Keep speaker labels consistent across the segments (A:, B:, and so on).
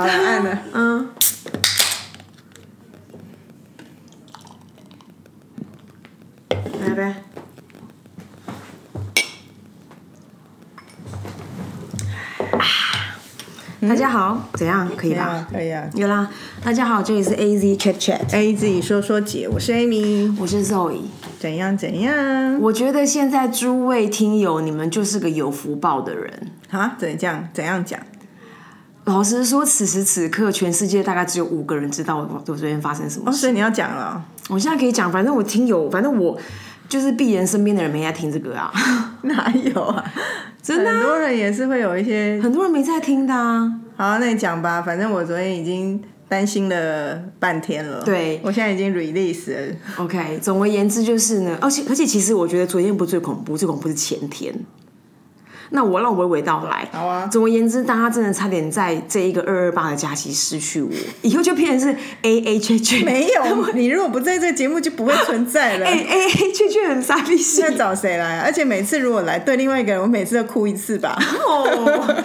A: 好了，按了。
B: 嗯。来呗。大家好，怎样？可以吧？
A: 啊，可以啊。
B: 有啦。大家好，这里是 A Z Chat
A: Chat，A 自己说说姐，我是 Amy。
B: 我是 Zoe。
A: 怎样怎样？
B: 我觉得现在诸位听友，你们就是个有福报的人。
A: 啊？怎样怎样讲？
B: 老实说，此时此刻，全世界大概只有五个人知道我我昨天发生什么
A: 哦，
B: 事。
A: 所以你要讲了哦。
B: 我现在可以讲，反正我听有，反正我就是鄙人身边的人没在听这个啊，
A: 哪有啊？
B: 真的啊、
A: 很多人也是会有一些。
B: 很多人没在听的啊。
A: 好，那你讲吧。反正我昨天已经担心了半天了。
B: 对
A: 我现在已经 release 了。
B: OK，总而言之就是呢，而且而且其实我觉得昨天不最恐怖，最恐怖是前天。那我让我娓娓道来。
A: 好啊。
B: 总而言之，大家真的差点在这一个二二八的假期失去我，以后就变成是 A A 圈圈，
A: 没有，你如果不在这个节目就不会存在了。
B: A A A 圈圈很傻逼戏
A: 那找谁来啊？而且每次如果来对另外一个人，我每次都哭一次吧。
B: 哦，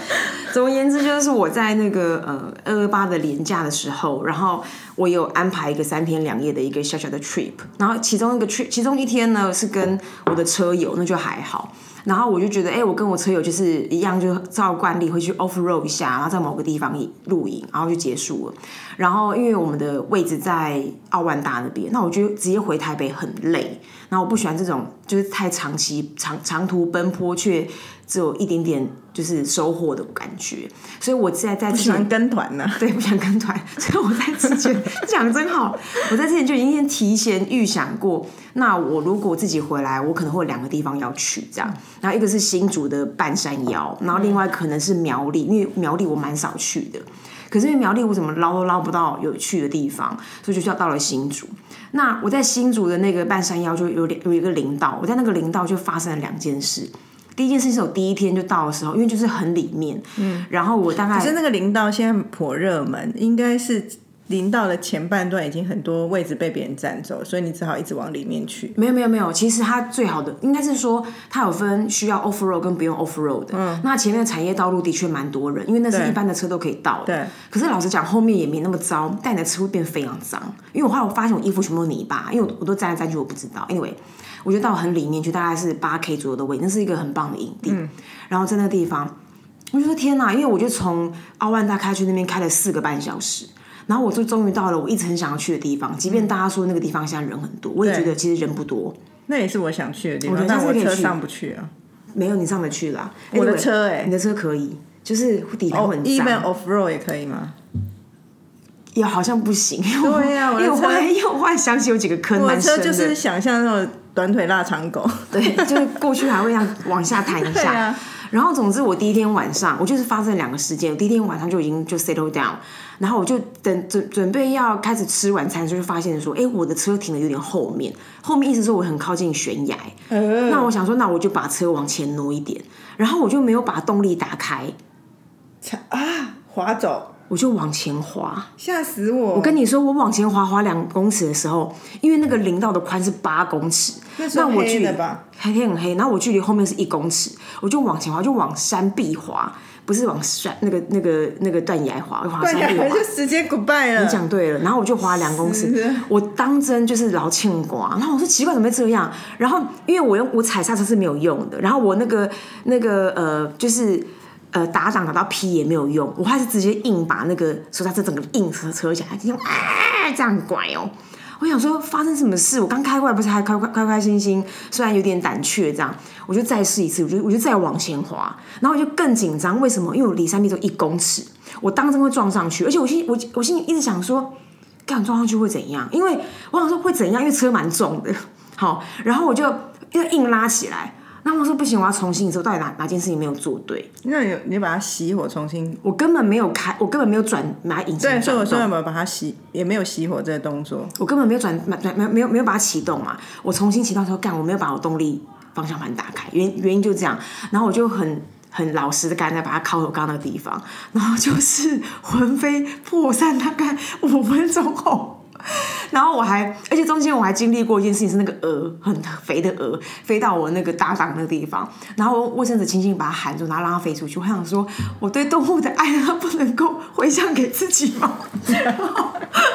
B: 总而言之，就是我在那个呃二二八的年假的时候，然后我有安排一个三天两夜的一个小小的 trip，然后其中一个 trip，其中一天呢是跟我的车友，那就还好。然后我就觉得，哎、我跟我车友就是一样，就照惯例会去 off road 一下，然后在某个地方露营，然后就结束了。然后因为我们的位置在奥万达那边，那我就直接回台北很累，然后我不喜欢这种就是太长期长长途奔波却只有一点点就是收获的感觉，所以我在在之前
A: 喜欢跟团呢、
B: 对，不想跟团，所以我在之前 讲得真好，我在之前就已经先提前预想过，那我如果自己回来，我可能会有两个地方要去，这样，然后一个是新竹的半山腰，然后另外可能是苗栗，因为苗栗我蛮少去的，可是因为苗栗我怎么捞都捞不到有趣的地方，所以就要到了新竹。那我在新竹的那个半山腰就有两有一个林道，我在那个林道就发生了两件事。第一件事是我第一天就到的时候，因为就是很里面，嗯，然后我大概
A: 可是那个林道现在颇热门，应该是林道的前半段已经很多位置被别人占走，所以你只好一直往里面去。
B: 没有没有没有，其实它最好的应该是说，它有分需要 off road 跟不用 off road 的。嗯，那前面的产业道路的确蛮多人，因为那是一般的车都可以到的。
A: 对。
B: 可是老实讲，后面也没那么糟，但你的车会变非常脏。因为我后来我发现我衣服全部都泥巴，因为我我都沾来沾去，我不知道。Anyway，我就到很里面去，大概是八 K 左右的位置，那是一个很棒的营地。然后在那个地方，我就说天哪！因为我就从奥万大开去那边开了四个半小时。然后我就终于到了我一直很想要去的地方，即便大家说那个地方现在人很多，我也觉得其实人不多。
A: 那也是我想去的地方但我
B: 下次可以去
A: 车上不去啊。
B: 没有你上得去啦，
A: 我的车欸
B: 你的车可以，就是底盘很
A: ，even，off road 也可以吗？
B: 也好像不行。
A: 对呀我的车
B: 因为我后来因为我后来想起有几个坑
A: 我的
B: 蛮深的，
A: 车就是想象那种短腿腊肠狗。
B: 对，就是过去还会让往下弹一下。
A: 啊
B: 然后总之我第一天晚上，我就是发生两个事件。我第一天晚上就已经就 settle down，然后我就等准准备要开始吃晚餐的时候，就发现说，哎，我的车停的有点后面，后面意思说我很靠近悬崖。
A: 呃
B: 那我想说，那我就把车往前挪一点，然后我就没有把动力打开，
A: 啊，滑走，
B: 我就往前滑。
A: 吓死我！
B: 我跟你说，我往前滑滑两公尺的时候，因为那个林道的宽是八公尺，
A: 那
B: 我距？黑天很黑，然后我距离后面是一公尺，我就往前滑，就往山壁滑，不是往山那个那个那个断崖滑，滑
A: 断
B: 山壁滑
A: 崖就。直接 goodbye 了。
B: 你讲对了，然后我就滑两公尺，我当真就是老欠瓜，然后我说奇怪怎么会这样？然后因为我用我踩刹车是没有用的，然后我那个那个呃就是呃打档打到 P 也没有用，我还是直接硬把那个手刹车整个硬车车起来，用啊这样拐哦。我想说发生什么事？我刚开过来不是还开开开开心心，虽然有点胆怯，这样我就再试一次，我就我就再往前滑，然后我就更紧张。为什么？因为我离山壁只有一公尺，我当真会撞上去，而且我心我我心里一直想说，干撞上去会怎样？因为我想说会怎样，因为车蛮重的。好，然后我就又硬拉起来。那我说不行，我要重新。你知道到底哪哪件事情没有做对？
A: 那你你把它熄火重新，
B: 我根本没有开，我根本没有转把引擎
A: 对，所以我说有没有把它熄，也没有熄火这个动作。
B: 我根本没有转没没有没有没有把它启动嘛，我重新启动的时候干，我没有把我动力方向盘打开，原原因就这样，然后我就很很老实的刚才把它靠我刚那个地方，然后就是魂飞魄散，大概五分钟后。然后我还，而且中间我还经历过一件事情，是那个鹅很肥的鹅飞到我那个搭档那个地方，然后卫生纸轻轻把它含住，然后让它飞出去。我想说，我对动物的爱，它不能够回向给自己吗？然后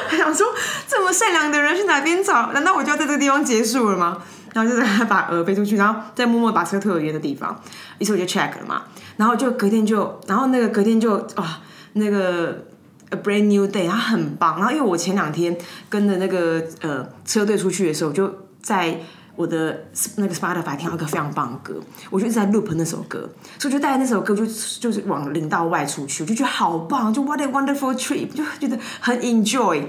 B: 还想说，这么善良的人去哪边找？难道我就要在这个地方结束了吗？然后就在把鹅飞出去，然后再默默把车推回原的地方。于是我就 check 了嘛，然后就隔天就，然后那个隔天就啊，那个 a brand new day，它很棒。然后因为我前两天跟着那个呃车队出去的时候，就在我的那个 Spotify 听到一个非常棒的歌，我就一直在 loop 那首歌，所以就带着那首歌就就是往林道外出去，我就觉得好棒，就 what a wonderful trip，就觉得很 enjoy。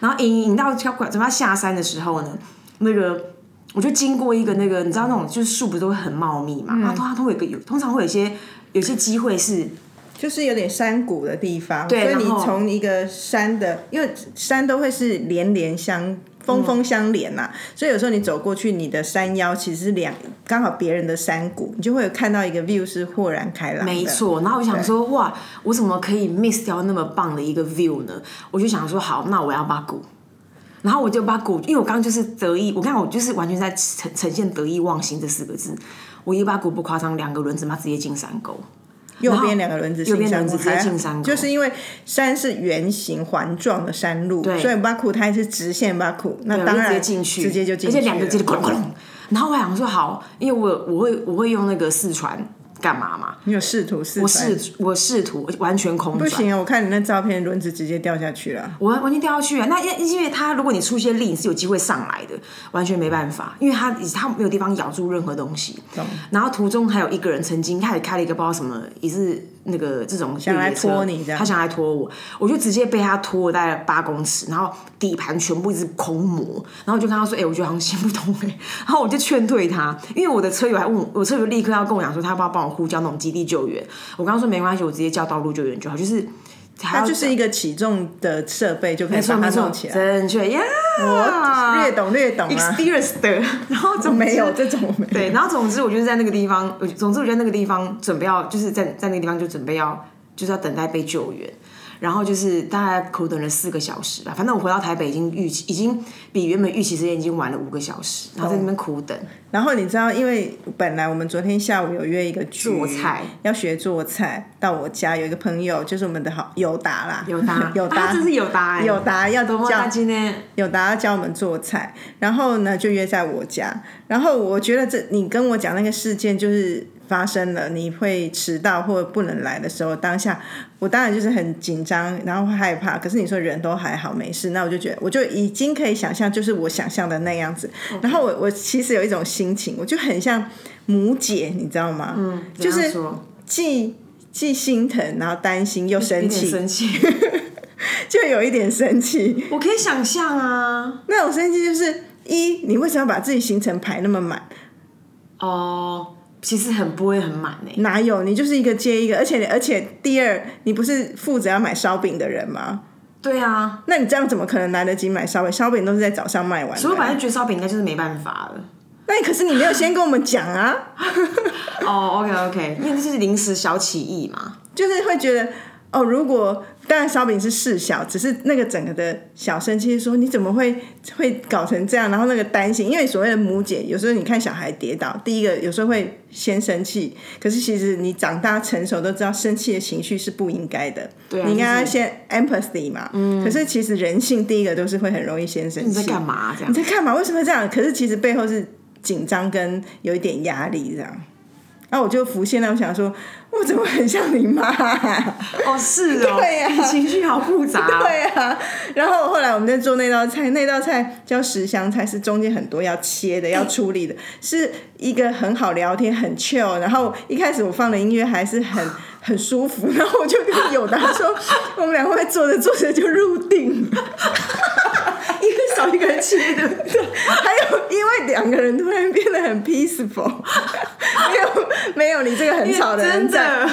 B: 然后引引到要准备下山的时候呢，那个。我就经过一个那个，你知道那种就是树不是都会很茂密嘛，然后它都会有个有，通常会有一些有些机会是
A: 就是有点山谷的地方，所以你从一个山的，因为山都会是连连相。峰峰相连呐、所以有时候你走过去，你的山腰其实是两刚好别人的山谷，你就会有看到一个 view 是豁然开朗的。
B: 没错，然后我想说，哇，我怎么可以 miss 掉那么棒的一个 view 呢？我就想说，好，那我要把鼓，然后我就把鼓，因为我刚刚就是得意，我看我就是完全在呈呈现得意忘形这四个字。我一把鼓不夸张，两个轮子嘛直接进山沟，
A: 右边两个轮子
B: 右边
A: 进山谷，
B: 轮子直接
A: 还
B: 进山沟
A: 就是因为山是圆形环状的山路，所以巴库它是直线巴库，那当然
B: 直接进去，
A: 直接就进去，
B: 而且两个直接咣咣。然后我想说好，因为我我会我会用那个四川干嘛嘛？
A: 你有试图试
B: 我试我试图完全空转，
A: 不行啊！我看你那照片，轮子直接掉下去了。
B: 我完全掉下去了！那因因为它如果你出一些力，你是有机会上来的，完全没办法，因为它它没有地方咬住任何东西。然后途中还有一个人曾经他也开了一个不知道什么，也是那个这种
A: 想来拖你这样。
B: 他想来拖我，我就直接被他拖了大概八公尺，然后底盘全部一直空磨，然后我就跟他说：“哎、我觉得好像行不通哎、然后我就劝退他，因为我的车友还问我，我车友立刻要跟我讲说，他要不要帮我呼叫那种基地救援？我刚刚说没关系，我直接叫道路救援就好，就是它
A: 它就是一个起重的设备，就可以把它弄，起来。
B: 正确呀，
A: 我略懂略懂啊
B: ，experience 的，然后总
A: 没有这种没有。
B: 对，然后总之我就是在那个地方，总之我在那个地方准备要，就是在在那个地方就准备要，就是要等待被救援。然后就是大概苦等了四个小时吧，反正我回到台北已经预期已经比原本预期时间已经晚了五个小时，然后在那边苦等。
A: 然后你知道，因为本来我们昨天下午有约一个局
B: 做菜，
A: 要学做菜，到我家有一个朋友，就是我们的好友达啦，
B: 友达。
A: 友达。
B: 啊，这是友达哎，
A: 友达要
B: 多么
A: 教
B: 大今天。
A: 有达要教我们做菜，然后呢就约在我家。然后我觉得这你跟我讲那个事件就是发生了，你会迟到或者不能来的时候，当下我当然就是很紧张，然后会害怕。可是你说人都还好没事，那我就觉得我就已经可以想象，就是我想象的那样子。然后我我其实有一种心情，我就很像母姐，你知道吗？嗯，就是既既心疼，然后担心又生气，
B: 生气，
A: 就有一点生气。
B: 我可以想象啊。
A: 那种生气就是一，你为什么要把自己行程排那么满？
B: 哦，其实很不会很满欸。
A: 哪有？你就是一个接一个，而且而且第二，你不是负责要买烧饼的人吗？
B: 对啊，
A: 那你这样怎么可能来得及买烧饼？烧饼都是在早上卖完的。
B: 所以我本来觉得烧饼应该就是没办法了。
A: 那你可是你没有先跟我们讲啊，
B: 哦，OK OK，因为这是临时小起义嘛。
A: 就是会觉得哦，如果当然烧饼是事小，只是那个整个的小生气，说你怎么会会搞成这样？然后那个担心，因为所谓的母姐，有时候你看小孩跌倒，第一个有时候会先生气，可是其实你长大成熟都知道，生气的情绪是不应该的。
B: 对啊
A: 你应该
B: 就是
A: 先 empathy 嘛。嗯。可是其实人性第一个都是会很容易先生气。
B: 你在干嘛、这样
A: 你？在干嘛？为什么会这样？可是其实背后是紧张跟有一点压力这样。然后我就浮现了，我想说，我怎么很像你妈、
B: 哦，是哦，
A: 对呀
B: 你情绪好复杂、哦。
A: 对啊，然后后来我们在做那道菜，那道菜叫十香菜，是中间很多要切的、要处理的，是一个很好聊天、很 chill。然后一开始我放的音乐还是很很舒服，然后我就跟友达说，我们两个会做着做着就入定了。
B: 少一个人切的，
A: 还有，因为两个人突然变得很 peaceful，没有没有你这个很吵的人在。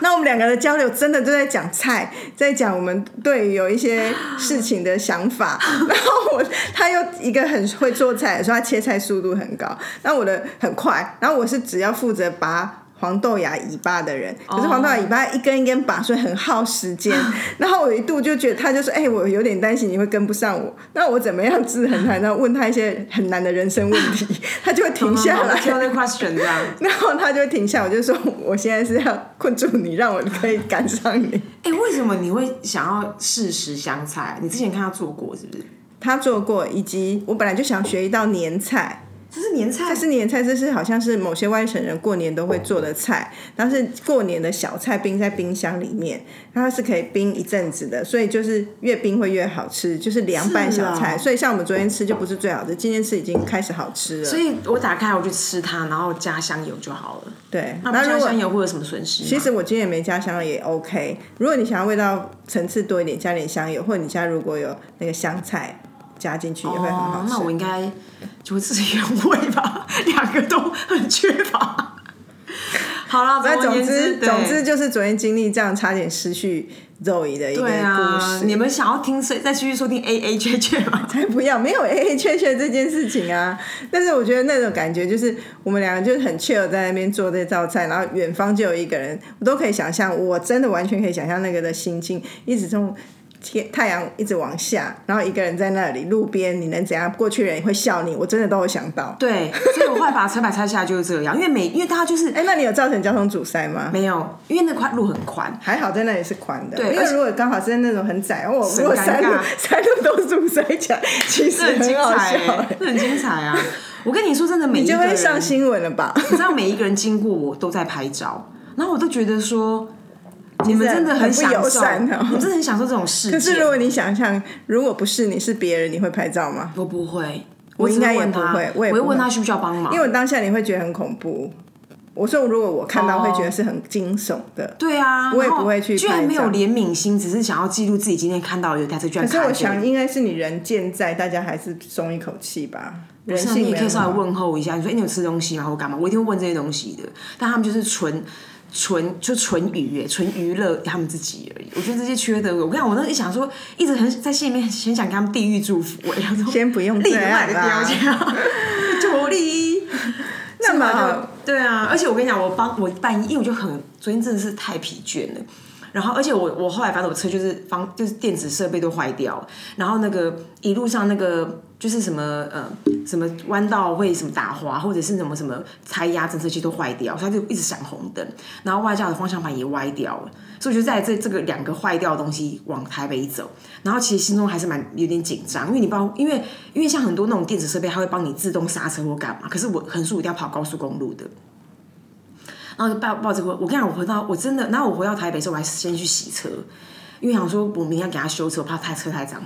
A: 那我们两个的交流真的都在讲菜，在讲我们对于有一些事情的想法。然后我他又一个很会做菜，说他切菜速度很高，那我的很快，然后我是只要负责把它黄豆芽尾巴的人，可是
B: 哦
A: 黄豆芽尾巴一根一根拔，所以很耗时间。然后我一度就觉得，他就说：“哎、我有点担心你会跟不上我。”那我怎么样制衡他？然后问他一些很难的人生问题，他就会停下来。
B: question 这样。
A: 然后他就停下，我就说：“我现在是要困住你，让我可以赶上你。
B: 哎、为什么你会想要试食香菜？你之前看他做过是不是？”
A: 他做过，以及我本来就想学一道年菜。
B: 这是年菜
A: 这，是年菜，这是好像是某些外省人过年都会做的菜，但是过年的小菜冰在冰箱里面，它是可以冰一阵子的，所以就是越冰会越好吃，就是凉拌小菜。所以像我们昨天吃就不是最好的，今天吃已经开始好吃了。
B: 所以我打开我就吃它，然后加香油就好了。
A: 对，
B: 那不加香油会有什么损失？
A: 其实我今天也没加香油也 OK。如果你想要味道层次多一点，加点香油，或者你家如果有那个香菜加进去也会很好
B: 哦，
A: 吃。
B: 那我应该就会自己原味吧，两个都很缺乏。好了，
A: 那总之，
B: 对
A: 总之就是昨天经历这样差点失去肉姨的一个
B: 对
A: 故
B: 啊，
A: 事。
B: 你们想要听谁再继续收听 A A 确确吗？
A: 才不要，没有 A A 确确这件事情啊。但是我觉得那种感觉就是我们两个就是很 chill 在那边做这道菜，然后远方就有一个人，我都可以想象，我真的完全可以想象那个的心境，一直从天太阳一直往下，然后一个人在那里路边，你能怎样？过去人也会笑你，我真的都有想到。
B: 对，所以我后来把车牌拆下来就是这样，因为每 因为大家就是
A: 哎，那你有造成交通阻塞吗？
B: 没有，因为那块路很宽，
A: 还好在那里是宽的，
B: 对而且
A: 因为如果刚好是在那种很窄，我如果
B: 很尴
A: 山路
B: 尬
A: 山路都阻塞起来，其实
B: 很精彩
A: 笑、
B: 欸，这很精彩啊！我跟你说，真的每一
A: 你就
B: 个
A: 上新闻了吧？
B: 你知道每一个人经过我都在拍照，然后我都觉得说，你们真的
A: 很不友
B: 享受，
A: 善哦
B: 你们真的很享受这种事件。
A: 可是如果你想象，如果不是你是别人，你会拍照吗？
B: 我不会，
A: 我应该也不会我会
B: 会问他需不需要帮忙，
A: 因为当下你会觉得很恐怖。我说，如果我看到，
B: 哦
A: 会觉得是很惊悚的。
B: 对啊，
A: 我也不会去
B: 居然没有怜悯心，只是想要记录自己今天看到有一台车居然
A: 可是我想，应该是你人健在，大家还是松一口气吧。人
B: 是啊你
A: 性
B: 也可以稍微问候一下，你说：“哎、你有吃东西吗？或干嘛？”我一定会问这些东西的。但他们就是纯纯就纯娱耶，纯娱乐他们自己而已。我觉得这些缺德，我跟你讲，我那一想说，一直很在心里面很想给他们地狱祝福哎，他说
A: 先不用 这
B: 立马的标。签，祝力。
A: 那么
B: 对啊，而且我跟你讲，我帮我半夜，因为我就很昨天真的是太疲倦了。然后，而且我我后来发现我车就是方就是电子设备都坏掉，然后那个一路上那个就是什么呃什么弯道会什么打滑，或者是什么什么胎压侦测器都坏掉，它就一直闪红灯，然后外架的方向盘也歪掉了，所以我就在这这个两个坏掉的东西往台北走，然后其实心中还是蛮有点紧张，因为你不，因为因为像很多那种电子设备，它会帮你自动刹车或干嘛，可是我横竖一定要跑高速公路的。然后就抱抱着我，我跟你讲，我回到我真的，然后我回到台北之后，我还先去洗车，因为想说我明天要给他修车，我怕他车太脏。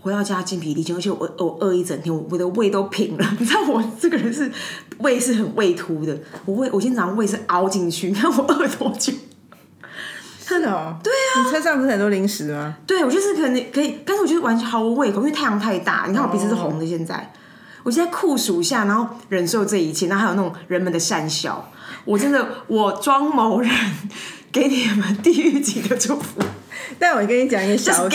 B: 回到家精疲力尽，而且我我饿一整天，我我的胃都平了。你知道我这个人是胃是很胃凸的，我胃我今天早上胃是凹进去，你看我饿多久？
A: 是哦，对啊，你车上不是很多零食吗？
B: 对我就是可能可以，但是我就是完全毫无胃口，因为太阳太大。你看我鼻子是红的，现在、我现在酷暑下，然后忍受这一切，然后还有那种人们的善笑，我真的我庄某人给你们地狱级的祝福。
A: 但我跟你讲一个小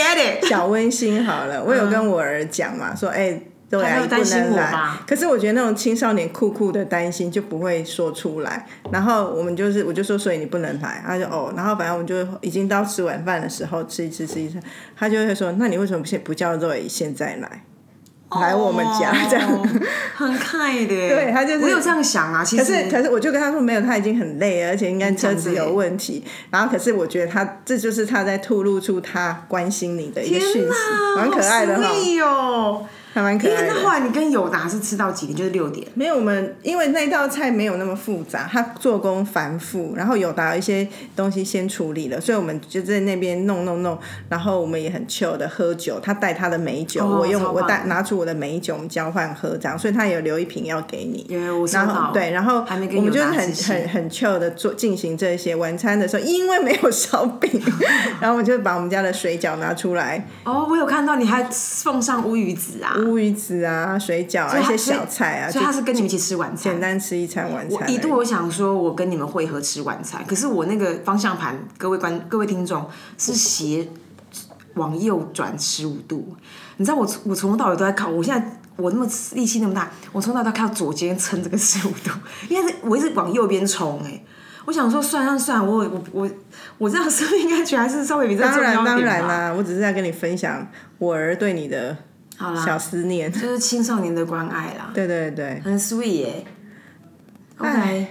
A: 小温馨好了，我有跟我儿讲嘛，说哎。对啊，你不能来。可是我觉得那种青少年酷酷的担心就不会说出来。然后我们就是，我就说，所以你不能来。他就哦，然后反正我们就已经到吃晚饭的时候，吃一吃吃一吃，他就会说，那你为什么不现不叫肉姨现在来？来我们家这样
B: 哦 很快的。
A: 对他就是
B: 我有这样想啊，其实
A: 可是，可是我就跟他说没有，他已经很累了，而且应该车子有问题。然后，可是我觉得他这就是他在吐露出他关心你的一个讯息，蛮可爱的哈，
B: 哦。
A: 还蛮可
B: 因为
A: 爱的。
B: 那后来你跟友达是吃到几点？就是六点。
A: 没有，我们因为那道菜没有那么复杂，它做工繁复，然后友达一些东西先处理了，所以我们就在那边弄弄弄，然后我们也很 chill 的喝酒，他带他的美酒，
B: 哦
A: 我用我带拿出我的美酒，我们交换喝这样，所以他有留一瓶要给你。
B: 因为我收
A: 然
B: 到
A: 后对，然后
B: 还没跟
A: 我们就是很很很 chill 的做进行这些晚餐的时候，因为没有烧饼，然后我就把我们家的水饺拿出来，
B: 哦，我有看到你还放上乌鱼子啊，
A: 乌鱼子啊、水饺啊、一些小菜啊，
B: 所以他
A: 是
B: 跟你们一起吃晚餐
A: 简。单吃一餐晚餐。
B: 我一度我想说，我跟你们会合吃晚餐，可是我那个方向盘，各位观各位听众是斜往右转十五度。你知道我我从头到尾都在靠，我现在我那么力气那么大，我从头到尾都靠左肩撑这个十五度，因为是我一直往右边冲哎、我想说算算算，我我我我这样是不是应该觉得还是稍微比这重
A: 当然当
B: 要一点吧？
A: 然啦，我只是在跟你分享我儿对你的
B: 好啦，
A: 小思念。
B: 就是青少年的关爱啦。
A: 对对对，
B: 很 sweet 耶。OK，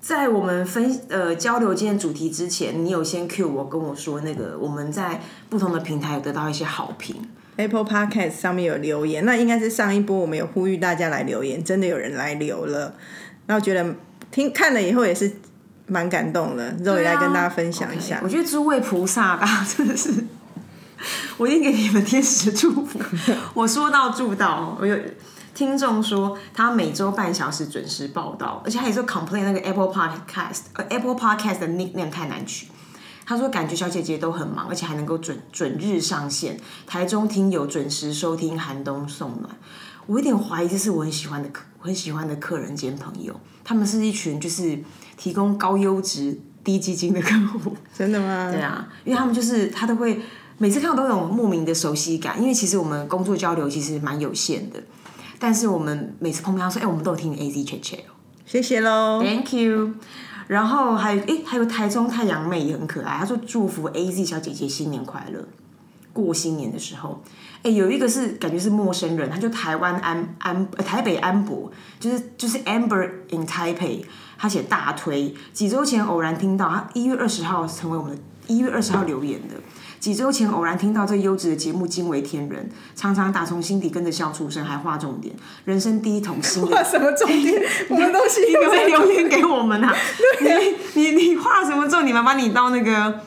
B: 在我们分呃交流今天主题之前，你有先 cue 我跟我说那个我们在不同的平台有得到一些好评
A: ，Apple Podcast 上面有留言，那应该是上一波我们有呼吁大家来留言，真的有人来留了，然后觉得听看了以后也是蛮感动的，肉也来跟大家分享一下。
B: 我觉得诸位菩萨吧，真的是，我一定给你们天使祝福。我说到做到哦，我有听众说他每周半小时准时报道，而且他也说 complain 那个 Apple Podcast 呃 Apple Podcast 的 nickname 太难取。他说：“感觉小姐姐都很忙，而且还能够准准日上线。台中听友准时收听寒冬送暖。我有点怀疑这是我很喜欢的客，我很喜欢的客人兼朋友。他们是一群就是提供高优质、低基金的客户。
A: 真的吗？
B: 对啊，因为他们就是他都会每次看到都有种莫名的熟悉感，因为其实我们工作交流其实蛮有限的，但是我们每次碰面，他说：“哎、我们都有听 A Z Chat Chat 哦
A: 谢谢喽。
B: ，Thank you。”然后还有哎、还有台中太阳妹也很可爱，她说祝福 A Z 小姐姐新年快乐。过新年的时候，哎、有一个是感觉是陌生人，他就台湾安安、呃、台北安博，就是就是 Amber in Taipei，他写大推，几周前偶然听到，他一月二十号成为我们的一月二十号留言的。几周前偶然听到这优质的节目，惊为天人，常常打从心底跟着笑出声，还画重点，人生第一桶新的
A: 画什么重点？我们东西
B: 你可不可以留言给我们啊？你你你画什么重点吗？把你到那个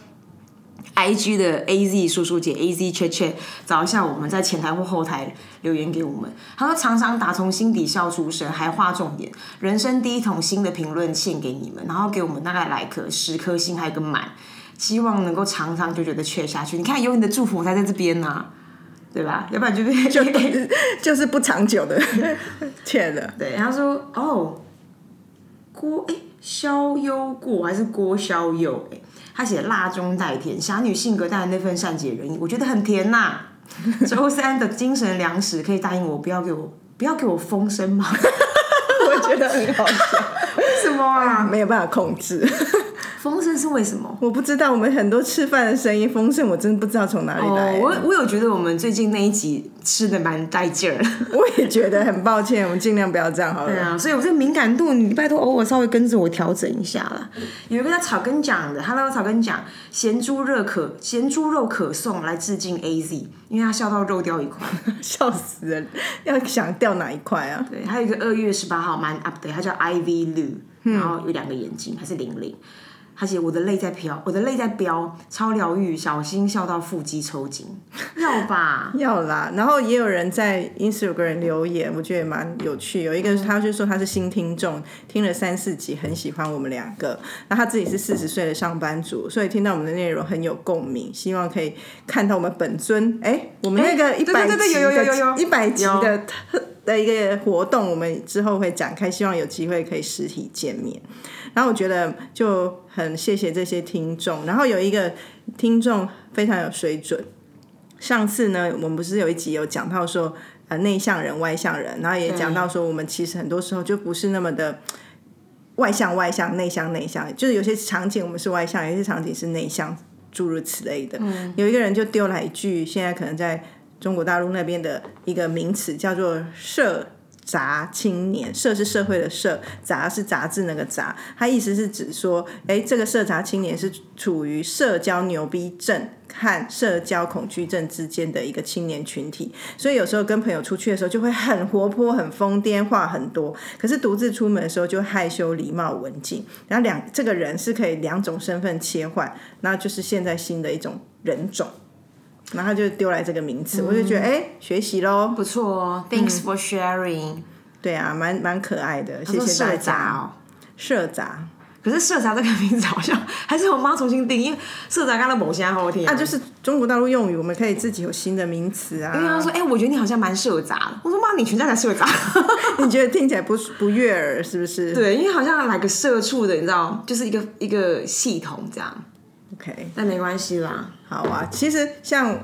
B: I G 的 A Z 叔叔姐 A Z 切切找一下，我们在前台或后台留言给我们。他说常常打从心底笑出声，还画重点，人生第一桶新的评论献给你们，然后给我们大概来颗十颗星，还有一个满，希望能够长长久久的缺下去。你看有你的祝福，我才在这边呢、对吧？要不然就是
A: 就 就是不长久的，切的。
B: 对，他说哦，郭哎逍遥过还是郭逍遥哎，他写辣中带甜，侠女性格带来那份善解人意，我觉得很甜呐、周三的精神粮食，可以答应我不要给我不要给我风声吗？
A: 我觉得很好笑，
B: 为什么啊？
A: 没有办法控制。
B: 风声是为什么？
A: 我不知道，我们很多吃饭的声音丰盛，我真的不知道从哪里来
B: 哦，。我我有觉得我们最近那一集吃的蛮带劲儿的。
A: 我也觉得很抱歉，我们尽量不要这样好了。
B: 对啊，所以我这个敏感度，你拜托偶尔稍微跟着我调整一下啦。有一个叫草根讲的，Hello 草根讲，咸猪肉可咸猪肉可送来致敬 AZ，因为他笑到肉掉一块。
A: 笑死人！要想掉哪一块啊？
B: 对，还有一个二月十八号蛮 up 的，他叫 Ivy 然后有两个眼睛，还是玲玲。他写我的泪在飘，我的泪在飙，超疗愈，小心笑到腹肌抽筋，要吧？
A: 要啦，然后也有人在 Instagram 留言，我觉得也蛮有趣。有一个他就说他是新听众，听了三四集，很喜欢我们两个。那他自己是四十岁的上班族，所以听到我们的内容很有共鸣，希望可以看到我们本尊。哎，我们那个一百
B: 有有
A: 一百集的特的一个活动，我们之后会展开，希望有机会可以实体见面。然后我觉得就很谢谢这些听众，然后有一个听众非常有水准。上次呢，我们不是有一集有讲到说，呃，内向人、外向人，然后也讲到说，我们其实很多时候就不是那么的外向、外向、内向、内向，就是有些场景我们是外向，有些场景是内向，诸如此类的。有一个人就丢来一句，现在可能在中国大陆那边的一个名词叫做“社”。杂青年，社是社会的社，杂是杂志那个杂。它意思是指说，哎，这个社杂青年是处于社交牛逼症和社交恐惧症之间的一个青年群体。所以有时候跟朋友出去的时候，就会很活泼、很疯癫，话很多。可是独自出门的时候，就害羞、礼貌、文静。然后两这个人是可以两种身份切换，那就是现在新的一种人种。然后他就丢来这个名词，我就觉得哎，学习喽。
B: 不错哦，Thanks for sharing。
A: 对啊，蛮蛮可爱的，谢
B: 说
A: 谢大家。
B: 哦，
A: 社杂
B: 可是社杂这个名字好像还是我妈重新定，因为社杂刚刚某些好听
A: 啊，就是中国大陆用语，我们可以自己有新的名词啊。
B: 因为她说，哎、我觉得你好像蛮社杂的。我说妈，你全家才社杂。
A: 你觉得听起来不不悦耳是不是？
B: 对，因为好像来个社畜的，你知道，就是一个一个系统这样。
A: ，OK，
B: 但没关系啦。
A: 好啊。其实像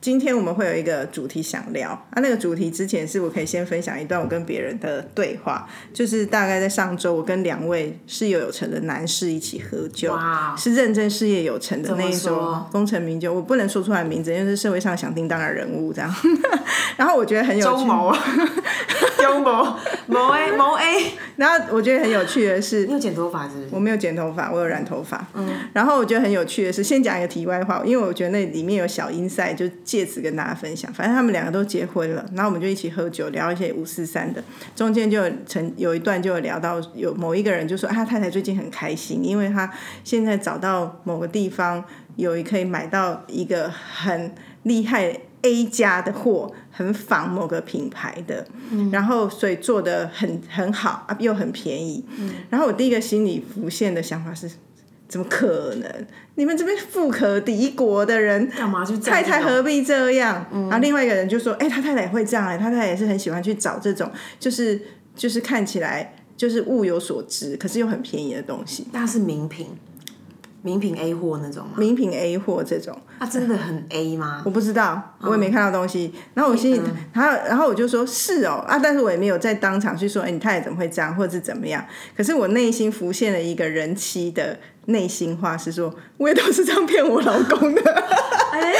A: 今天我们会有一个主题想聊。啊，那个主题之前是我可以先分享一段我跟别人的对话，就是大概在上周我跟两位事业有成的男士一起喝酒，
B: 哇
A: 是认真事业有成的那一种功成名就，我不能说出来名字，因为是社会上响叮当的人物这样。然后我觉得很有趣，
B: 周某，周某，某 A 某 A，
A: 然后我觉得很有趣的是
B: 你，有剪头发是不是？
A: 我没有剪头发，我有染头发。嗯，然后我觉得很有趣的是，先讲一个题外话，因为我觉得那里面有小音赛，就借此跟大家分享。反正他们两个都结婚了，然后我们就一起喝酒，聊一些五四三的。中间就有曾有一段就有聊到，有某一个人就说，啊他太太最近很开心，因为他现在找到某个地方有一可以买到一个很厉害 A 家的货，很仿某个品牌的，然后所以做的很很好啊，又很便宜。然后我第一个心里浮现的想法是，怎么可能？你们这边富可敌国的人，
B: 干嘛去
A: 太太何必这样？然后另外一个人就说：“哎、他太太也会这样哎、他太太也是很喜欢去找这种，就是就是看起来就是物有所值，可是又很便宜的东西，
B: 那是名品，名品 A 货那种吗？
A: 名品 A 货这种。”
B: 它真的很 A 吗？
A: 我不知道，我也没看到东西。然后我心里，然后然后我就说是哦啊，但是我也没有在当场去说，哎、你太太怎么会这样，或者是怎么样。可是我内心浮现了一个人妻的内心话，是说，我也都是这样骗我老公的。
B: 哎，对，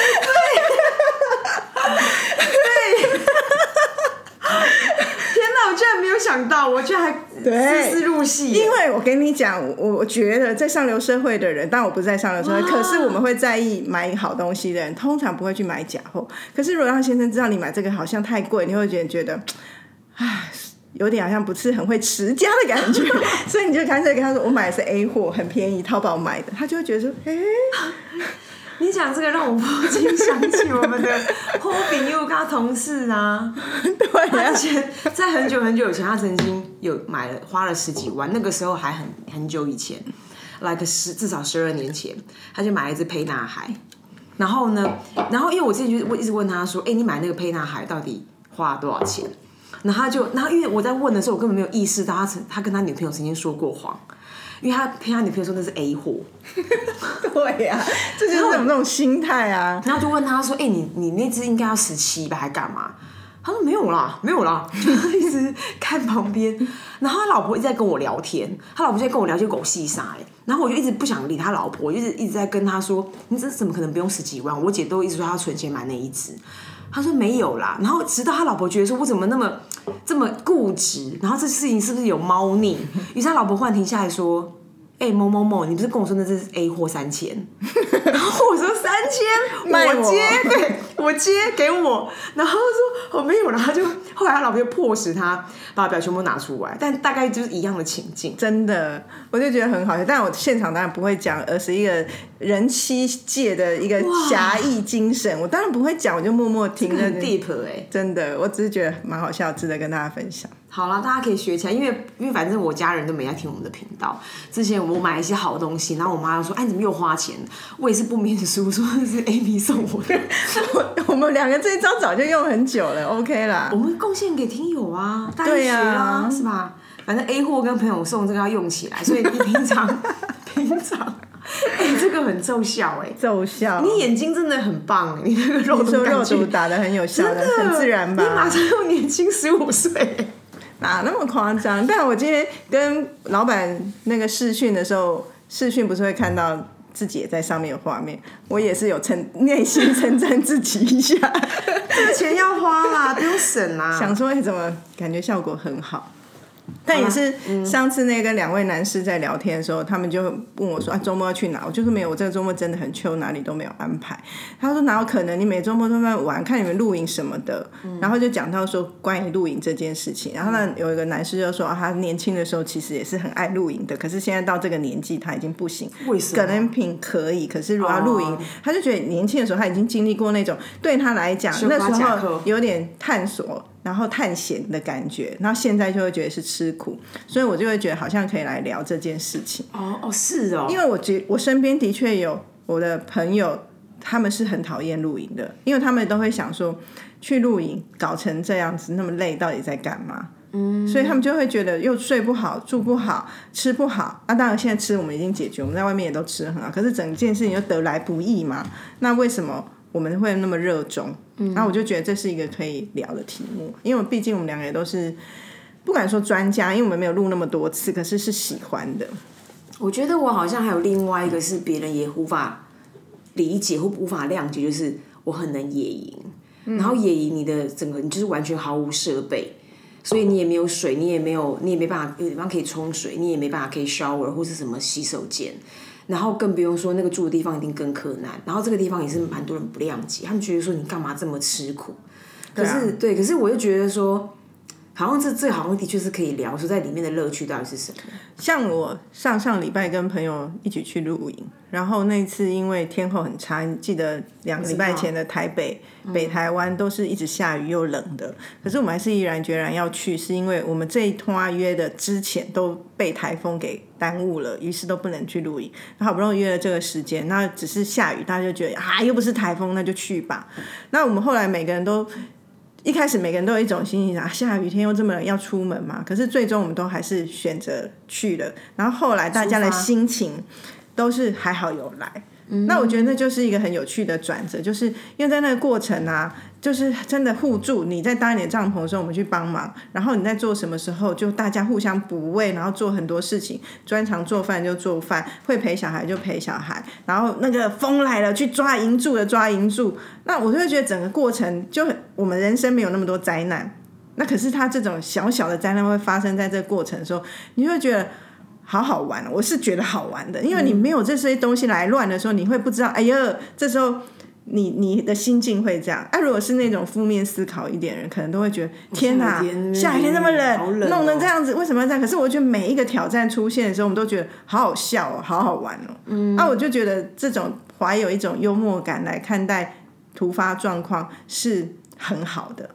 B: 天哪！我居然没有想到，我居然还
A: 对
B: 丝丝入戏。
A: 因为我跟你讲，我我觉得在上流社会的人，当然我不是在上流社会，可是我们会在意买好东西的人，通常不会去买假货。可是如果让先生知道你买这个好像太贵，你会觉得觉得，唉。有点好像不是很会持家的感觉，所以你就干脆跟他说：“我买的是 A 货，很便宜，淘宝买的。”他就会觉得说：“哎、
B: 你讲这个让我不禁想起我们的 Hobby 又跟他同事啊，
A: 对
B: 他
A: 呀、
B: 之前在很久很久以前，他曾经有买了花了十几万，那个时候还很很久以前，like 十至少十二年前，他就买了一只沛纳海。然后呢，然后因为我之前就我一直问他说，哎、你买那个沛纳海到底花了多少钱？然后他就，然后因为我在问的时候，我根本没有意识到他曾他跟他女朋友曾经说过谎，因为他骗他女朋友说那是 A 货，
A: 对呀、这就是我们那种心态啊。
B: 然后就问他说：“哎、你你那只应该要十七吧，还干嘛？”他说：“没有啦，没有啦，就一直看旁边。”然后他老婆一直在跟我聊天，他老婆就在跟我聊些狗屁啥哎。然后我就一直不想理他老婆，我就一直一直在跟他说：“你这怎么可能不用十几万？”我姐都一直说她要存钱买那一只。他说没有啦，然后直到他老婆觉得说我怎么那么这么固执，然后这事情是不是有猫腻？于是他老婆忽然停下来说：“哎、某某某，你不是跟我说那只是 A 货三千？” 然后我说三千，
A: 我
B: 我接，对我接给我。然后他说我没有然后就后来他老婆就迫使他把表全部拿出来，但大概就是一样的情境。
A: 真的，我就觉得很好笑。但我现场当然不会讲，而是一个人妻界的一个侠义精神。我当然不会讲，我就默默听着
B: 很。deep 哎、
A: 真的，我只是觉得蛮好笑，值得跟大家分享。
B: 好了，大家可以学起来，因为因为反正我家人都没在听我们的频道。之前我买一些好东西，然后我妈就说：“哎，你怎么又花钱？”我也是不免俗，说那是 Amy 送我的，
A: 我 我们两个这一招早就用很久了，OK 啦
B: 我。们贡献给听友啊，大家学
A: 对呀
B: 啦，是吧？反正 A 货跟朋友送这个要用起来，所以你平常 平常，哎、这个很奏效哎、
A: 奏效，
B: 你眼睛真的很棒，你那个肉
A: 肉
B: 毒
A: 打的很有效
B: 真的
A: 很自然吧？
B: 你马上又年轻十五岁。
A: 哪那么夸张？但我今天跟老板那个试训的时候，试训不是会看到自己也在上面有画面，我也是有称内心称赞自己一下，
B: 这个钱要花啦，不用省啦。
A: 想说哎、怎么感觉效果很好。但也是上次那个跟两位男士在聊天的时候，他们就问我说：“啊，周末要去哪？”我就是没有，我这个周末真的很秋，哪里都没有安排。他说：“哪有可能？你每周末都在玩，看你们露营什么的。然后就讲到说关于露营这件事情。然后呢，有一个男士就说：“啊，他年轻的时候其实也是很爱露营的，可是现在到这个年纪他已经不行。
B: 为什么
A: 可能品可以，可是如果要露营，
B: 哦
A: 他就觉得年轻的时候他已经经历过那种对他来讲那时候有点探索。”然后探险的感觉，然后现在就会觉得是吃苦，所以我就会觉得好像可以来聊这件事情，
B: 哦哦是哦，
A: 因为我觉我身边的确有我的朋友，他们是很讨厌露营的，因为他们都会想说，去露营搞成这样子那么累，到底在干嘛？嗯，所以他们就会觉得又睡不好、住不好、吃不好。那、当然，现在吃我们已经解决，我们在外面也都吃得很好，可是整件事情又得来不易嘛。那为什么我们会那么热衷。然后我就觉得这是一个可以聊的题目，因为毕竟我们两个也都是不敢说专家，因为我们没有录那么多次，可是是喜欢的。
B: 我觉得我好像还有另外一个是别人也无法理解或无法谅解，就是我很能野营，然后野营你的整个你就是完全毫无设备，所以你也没有水，你也没有你也没办法有地方可以冲水，你也没办法可以 shower 或是什么洗手间，然后更不用说那个住的地方一定更困难，然后这个地方也是蛮多人不谅解，他们觉得说你干嘛这么吃苦，可是对，可是我又觉得说。好像这最好像的确是可以聊，说在里面的乐趣到底是什么？
A: 像我上上礼拜跟朋友一起去露营，然后那次因为天候很差，你记得两个礼拜前的台北、北台湾都是一直下雨又冷的，可是我们还是毅然决然要去，是因为我们这一趟约的之前都被台风给耽误了，于是都不能去露营。那好不容易约了这个时间，那只是下雨，大家就觉得啊，又不是台风，那就去吧。那我们后来每个人都。一开始每个人都有一种心情啊，下雨天又这么冷，要出门嘛？可是最终我们都还是选择去了。然后后来大家的心情都是还好有来。那我觉得那就是一个很有趣的转折，就是因为在那个过程啊，就是真的互助。你在搭你的帐篷的时候，我们去帮忙；然后你在做什么时候，就大家互相补位，然后做很多事情。专长做饭就做饭，会陪小孩就陪小孩。然后那个风来了，去抓银柱的抓银柱。那我就会觉得整个过程就很，我们人生没有那么多灾难。那可是他这种小小的灾难会发生在这个过程的时候，你会觉得。好好玩，我是觉得好玩的，因为你没有这些东西来乱的时候，你会不知道。哎呀，这时候你你的心境会这样。啊，如果是那种负面思考一点人，可能都会觉得天哪，夏天那么冷，弄成这样子，为什么要这样？可是我觉得每一个挑战出现的时候，我们都觉得好好笑哦，好好玩哦。嗯，啊，我就觉得这种怀有一种幽默感来看待突发状况是很好的。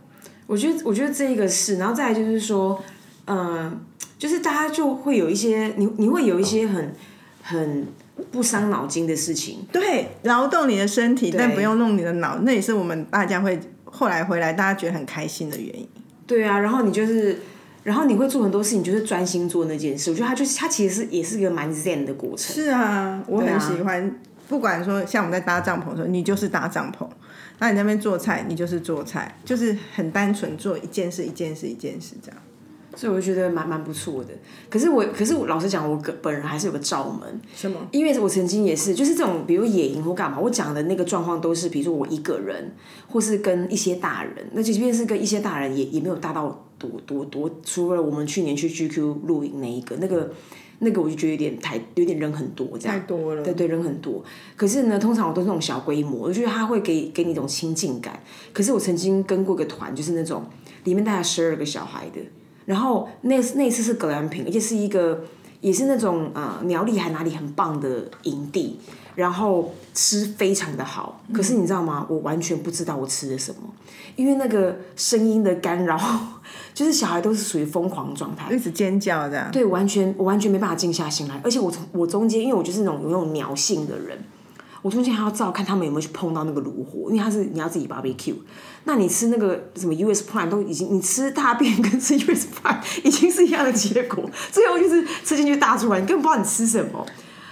B: 我觉得，我觉得这一个是，然后再来就是说，嗯。就是大家就会有一些，你你会有一些很很不伤脑筋的事情，
A: 对，劳动你的身体，但不用弄你的脑，那也是我们大家会后来回来大家觉得很开心的原因。
B: 对啊，然后你就是，然后你会做很多事情，就是专心做那件事。我觉得它就是它其实是也是一个蛮 zen 的过程。
A: 是啊，我很喜欢，不管说像我们在搭帐篷的时候，你就是搭帐篷；那你那边做菜，你就是做菜，就是很单纯做一件事，一件事，一件事这样。
B: 所以我觉得蛮蛮不错的，可是我，可是我老实讲，我个本人还是有个罩门。
A: 什么？
B: 因为我曾经也是，就是这种，比如野营或干嘛，我讲的那个状况都是，比如说我一个人，或是跟一些大人，那即便是跟一些大人，也也没有大到多多多。除了我们去年去 GQ 露营那一个，那个那个我就觉得有点太，有点人很多这样。
A: 太多了。
B: 对对，人很多。可是呢，通常我都是那种小规模，我觉得他会给给你一种亲近感。可是我曾经跟过一个团，就是那种里面大概十二个小孩的。然后那那次是格兰品，而且是一个也是那种呃苗栗还哪里很棒的营地，然后吃非常的好。可是你知道吗？我完全不知道我吃了什么，因为那个声音的干扰，就是小孩都是属于疯狂状态，
A: 一直尖叫这样。
B: 对，完全我完全没办法静下心来，而且我从我中间，因为我就是那种有那种苗性的人。我中间还要照看他们有没有去碰到那个炉火，因为他是你要自己 barbecue。那你吃那个什么 US Prime 都已经，你吃大便跟吃 US Prime 已经是一样的结果，最后就是吃进去大出来，你根本不知道你吃什么。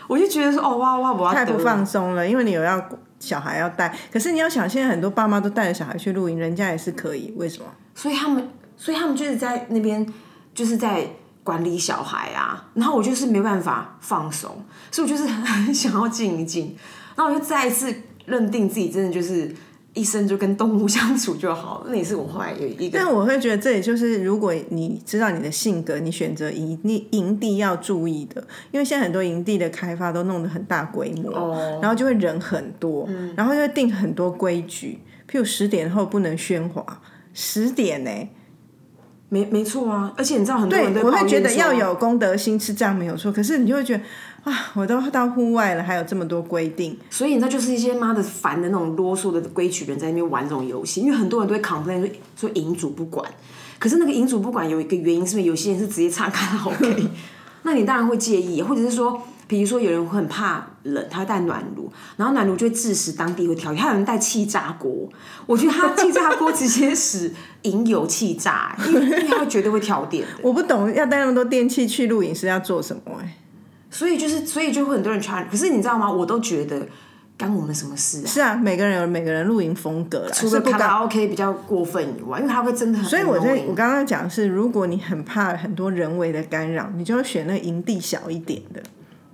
B: 我就觉得说，哦哇哇，我要
A: 太不放松了，因为你有要小孩要带，可是你要想，现在很多爸妈都带着小孩去露营，人家也是可以，为什么？
B: 所以他们，所以他们就是在那边就是在管理小孩啊，然后我就是没办法放松，所以我就是很 想要静一静。那我就再一次认定自己真的就是一生就跟动物相处就好，那也是我后来有一个。
A: 但我会觉得这也就是如果你知道你的性格，你选择营地营地要注意的，因为现在很多营地的开发都弄得很大规模，然后就会人很多，然后就会定很多规矩，譬如十点后不能喧哗，十点呢。
B: 没没错啊，而且你知道很多人
A: 对我会觉得要有公德心是这样没有错，可是你就会觉得。啊！我都到户外了，还有这么多规定，
B: 所以你知道，就是一些妈的烦的那种啰嗦的规矩人在那边玩这种游戏，因为很多人都会 complain 说说营主不管，可是那个营主不管有一个原因，是不是有些人是直接插卡拉 OK，那你当然会介意，或者是说，比如说有人会很怕冷，他会带暖炉，然后暖炉就会致使当地会跳，还有人带气炸锅，我觉得他气炸锅直接使引有气炸，因为因为他绝对会跳电。
A: 我不懂要带那么多电器去露营是要做什么哎。
B: 所以就是，所以就会很多人穿。可是你知道吗？我都觉得干我们什么事啊？
A: 是啊，每个人有每个人露营风格啦，
B: 除了卡拉 OK 比较过分以外，因为他会真的很。
A: 所以我在我刚刚讲的是，如果你很怕很多人为的干扰，你就要选那个营地小一点的，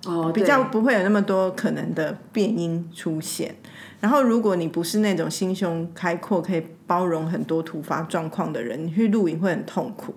B: 哦
A: 比较不会有那么多可能的变音出现。然后，如果你不是那种心胸开阔、可以包容很多突发状况的人，你去露营会很痛苦。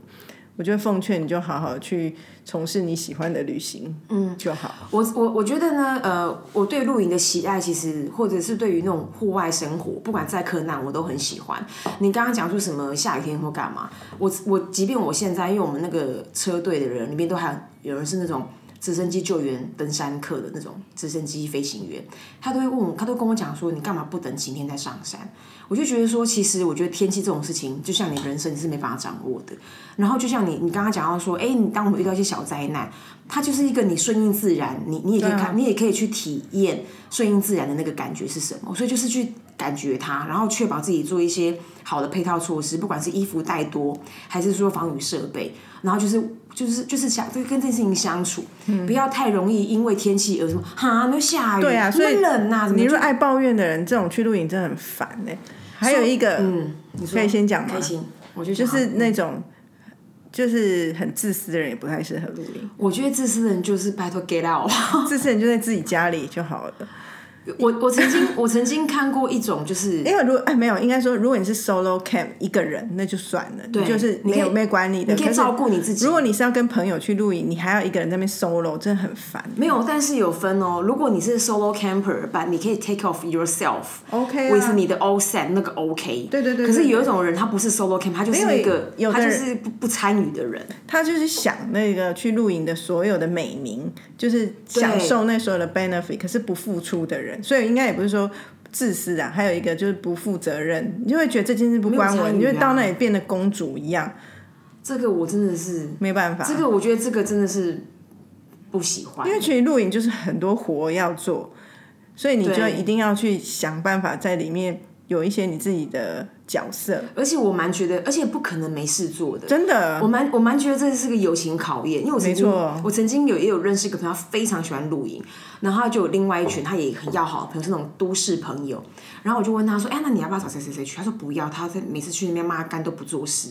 A: 我觉得奉劝你就好好去从事你喜欢的旅行，嗯，就好。
B: 我我我觉得呢，呃，我对露营的喜爱，其实或者是对于那种户外生活，不管再困难，我都很喜欢。你刚刚讲出什么下雨天或干嘛，我我即便我现在，因为我们那个车队的人里面都还有有人是那种直升机救援登山客的那种直升机飞行员，他都会问我，他都跟我讲说，你干嘛不等晴天再上山？我就觉得说，其实我觉得天气这种事情，就像你人生你是没办法掌握的。然后就像你你刚刚讲到说，哎，你当我们遇到一些小灾难，它就是一个你顺应自然，你你也可以看，你也可以去体验顺应自然的那个感觉是什么。所以就是去感觉它，然后确保自己做一些好的配套措施，不管是衣服带多，还是说防雨设备，然后就是就是就是想就跟这件事情相处，不要太容易因为天气而什么哈，那下雨，
A: 对啊，所以
B: 冷呐、怎么
A: 你如果爱抱怨的人，这种去露营真的很烦哎、还有一个，
B: 嗯，你说
A: 可以先讲吗
B: 开？心，我就
A: 就
B: 就是
A: 那种就是很自私的人也不太适合露营，
B: 我觉得自私的人就是拜托 get out。
A: 自私人就在自己家里就好了。
B: 我我曾经我曾经看过一种就是
A: 因为如果哎没有，应该说如果你是 solo camp 一个人，那就算了，对就是没有没管理的，
B: 你可以照顾你自己
A: 如果你是要跟朋友去露营，你还要一个人在那边 solo，真的很烦。
B: 没有，但是有分哦。如果你是 solo camper，把你可以 take off yourself。
A: OK 啊
B: with 你的 all set 那个 OK。
A: 对对对对
B: 可是有一种人，他不是 solo camp，他就是一个
A: 有
B: 他就是不不参与的人。
A: 他就是想那个去露营的所有的美名，就是享受那所有的 benefit，可是不付出的人，所以应该也不是说自私啊，还有一个就是不负责任，你就会觉得这件事不关我，你就会到那里变得公主一样，
B: 这个我真的是，
A: 没办法。
B: 这个我觉得这个真的是不喜欢。
A: 因为其实录影就是很多活要做，所以你就一定要去想办法在里面有一些你自己的角色，
B: 而且我蛮觉得，而且不可能没事做的。
A: 真的。
B: 我蛮我蛮觉得这是个友情考验，因为我曾经我曾经有也有认识一个朋友，他非常喜欢露营，然后就有另外一群他也很要好的朋友，是那种都市朋友，然后我就问他说，哎，那你要不要找谁谁谁去？他说不要，他在每次去那边骂干都不做事，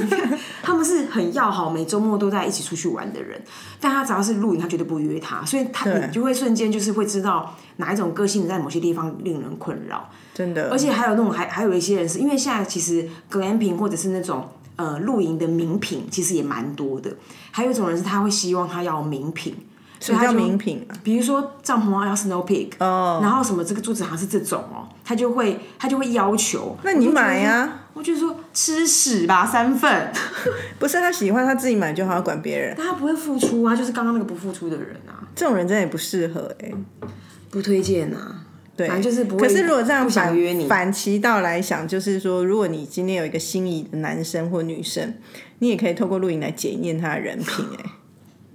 B: 他们是很要好，每周末都在一起出去玩的人，但他只要是露营，他绝对不约他，所以他就会瞬间就是会知道哪一种个性在某些地方令人困扰。
A: 真的，
B: 而且还有那种还还有一些人是因为现在其实 glamping 或者是那种呃露营的名品其实也蛮多的，还有一种人是他会希望他要名品，所以他就
A: 名品啊？
B: 比如说帐篷要 snow peak，
A: 哦，
B: 然后什么这个柱子好像是这种哦，他就会他就会要求，
A: 那你买呀、
B: 我就说吃屎吧三份，
A: 不是他喜欢他自己买就好，要管别人，
B: 但他不会付出啊，就是刚刚那个不付出的人啊，
A: 这种人真的也不适合哎、
B: 不推荐啊，
A: 对，
B: 反正就是不会
A: 可是如果这样
B: 不想
A: 反
B: 约你。
A: 反其道来想，就是说，如果你今天有一个心仪的男生或女生，你也可以透过录影来检验他的人品、哎，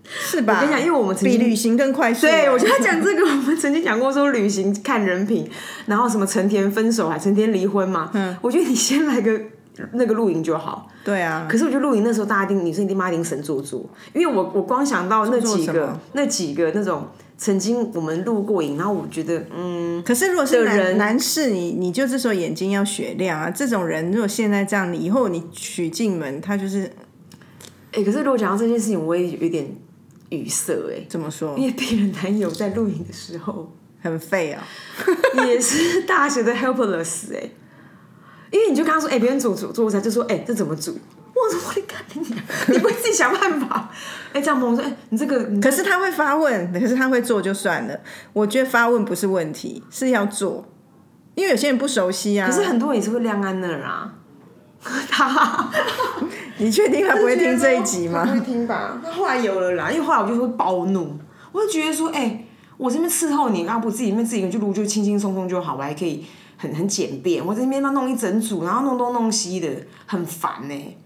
A: 是吧？
B: 我跟你讲因为我们
A: 比旅行更快速、
B: 对，
A: 哎
B: 我觉得讲这个，我们曾经讲过说旅行看人品，然后什么成天分手还成天离婚嘛。嗯，我觉得你先来个那个露营就好。
A: 对啊，
B: 可是我觉得露营那时候大家一定女生一定妈一定神做作，因为我我光想到那几个那几个那种曾经我们录过影，然后我觉得嗯，
A: 可是如果是男男士，你你就这时候眼睛要雪亮啊！这种人如果现在这样，你以后你娶进门，他就是
B: 哎、可是如果讲到这件事情，我也有点语塞哎、
A: 怎么说
B: 因为别人男友在录影的时候。
A: 很废啊？
B: 也是大学的 helpless 哎、因为你就跟他说，哎、别人煮煮做菜，就说，哎、这怎么煮？我说我的看你，你不会自己想办法？哎、这样朋友说，哎、你这个，
A: 可是他会发问，可是他会做就算了。我觉得发问不是问题，是要做，因为有些人不熟悉啊。
B: 可是很多人也是会晾安那儿啊。他
A: 你确定他不会听这一集吗？
B: 不会听吧？那后来有了啦，因为后来我就会暴怒，我就觉得说，哎、我这边伺候你，要不自己那边自己一个人去录就轻轻松松就好，我还可以很很简便。我这边要弄一整组，然后弄东弄西的，很烦呢、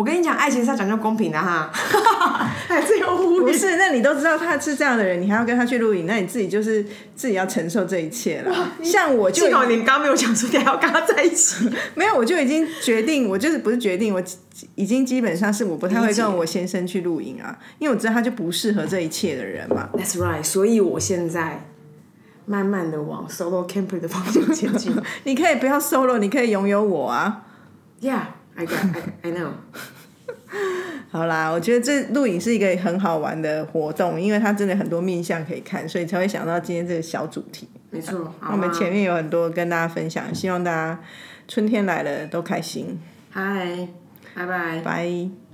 B: 我跟你讲，爱情是要讲究公平的哈，还是有忽略。
A: 不是，那你都知道他是这样的人，你还要跟他去录影，那你自己就是自己要承受这一切了。像我就
B: 幸好你刚刚没有讲说你还要跟他在一起。
A: 没有，我就已经决定，我就是不是决定，我已经基本上是我不太会跟我先生去露营啊，因为我知道他就不适合这一切的人嘛。
B: That's right，所以我现在慢慢的往 solo camper 的方向前进。
A: 你可以不要 solo，你可以拥有我啊。
B: Yeah, I got, I, I know.
A: 好啦，我觉得这录影是一个很好玩的活动，因为它真的很多面向可以看，所以才会想到今天这个小主题。
B: 没错，
A: 我们前面有很多跟大家分享，希望大家春天来了都开心。
B: 嗨，拜拜。
A: 拜。